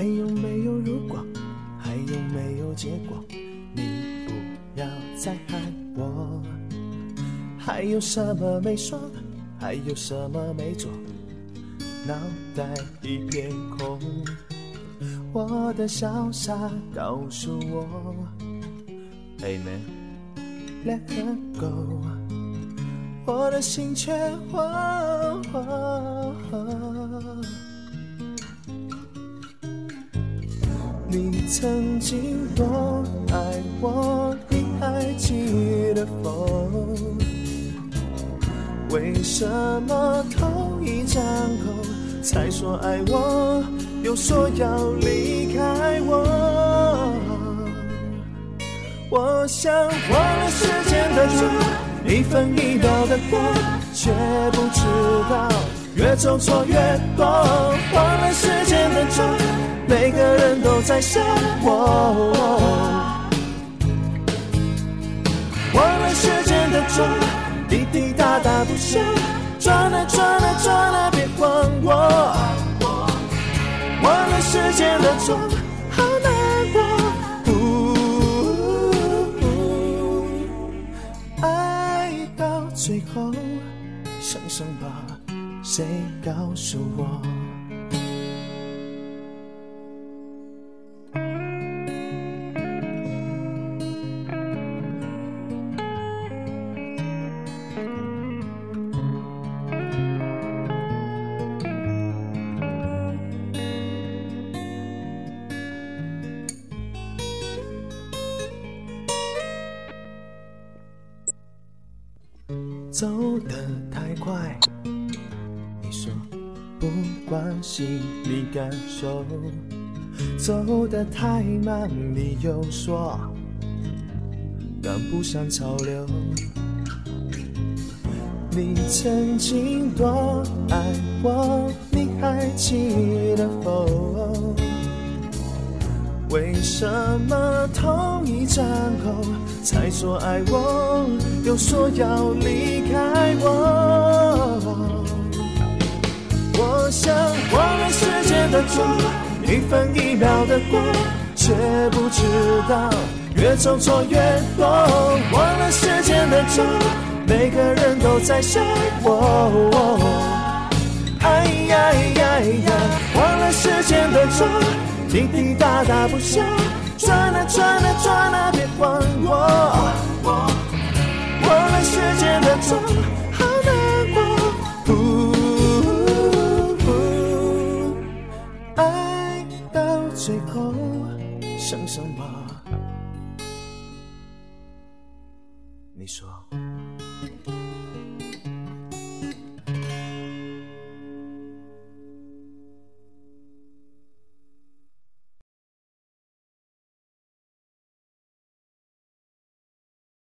还有没有如果？还有没有结果？你不要再害我。还有什么没说？还有什么没做？脑袋一片空。我的潇洒告诉我，Hey man，let her go。我的心却慌曾经多爱我，你还记得否？为什么头一张口才说爱我，又说要离开我？我想忘了时间的钟，一分一秒的过，却不知越走错越多。忘了时间的钟。每个人都在想我，忘了时间的钟，滴滴答答不休，转啊转啊转啊别管我。忘了时间的钟，好难过。爱到最后，想什么？谁告诉我？走得太快，不关心你感受；走得太慢，你又说赶不上潮流。你曾经多爱我，你还记得否？为什么同一张口才说爱我，又说要离开我？想忘了时间的钟，一分一秒的过，却不知道越走错越多。忘了时间的钟，每个人都在想我。哎呀呀呀，忘了时间的钟。滴滴答答不休，转啊转啊转啊想想吧。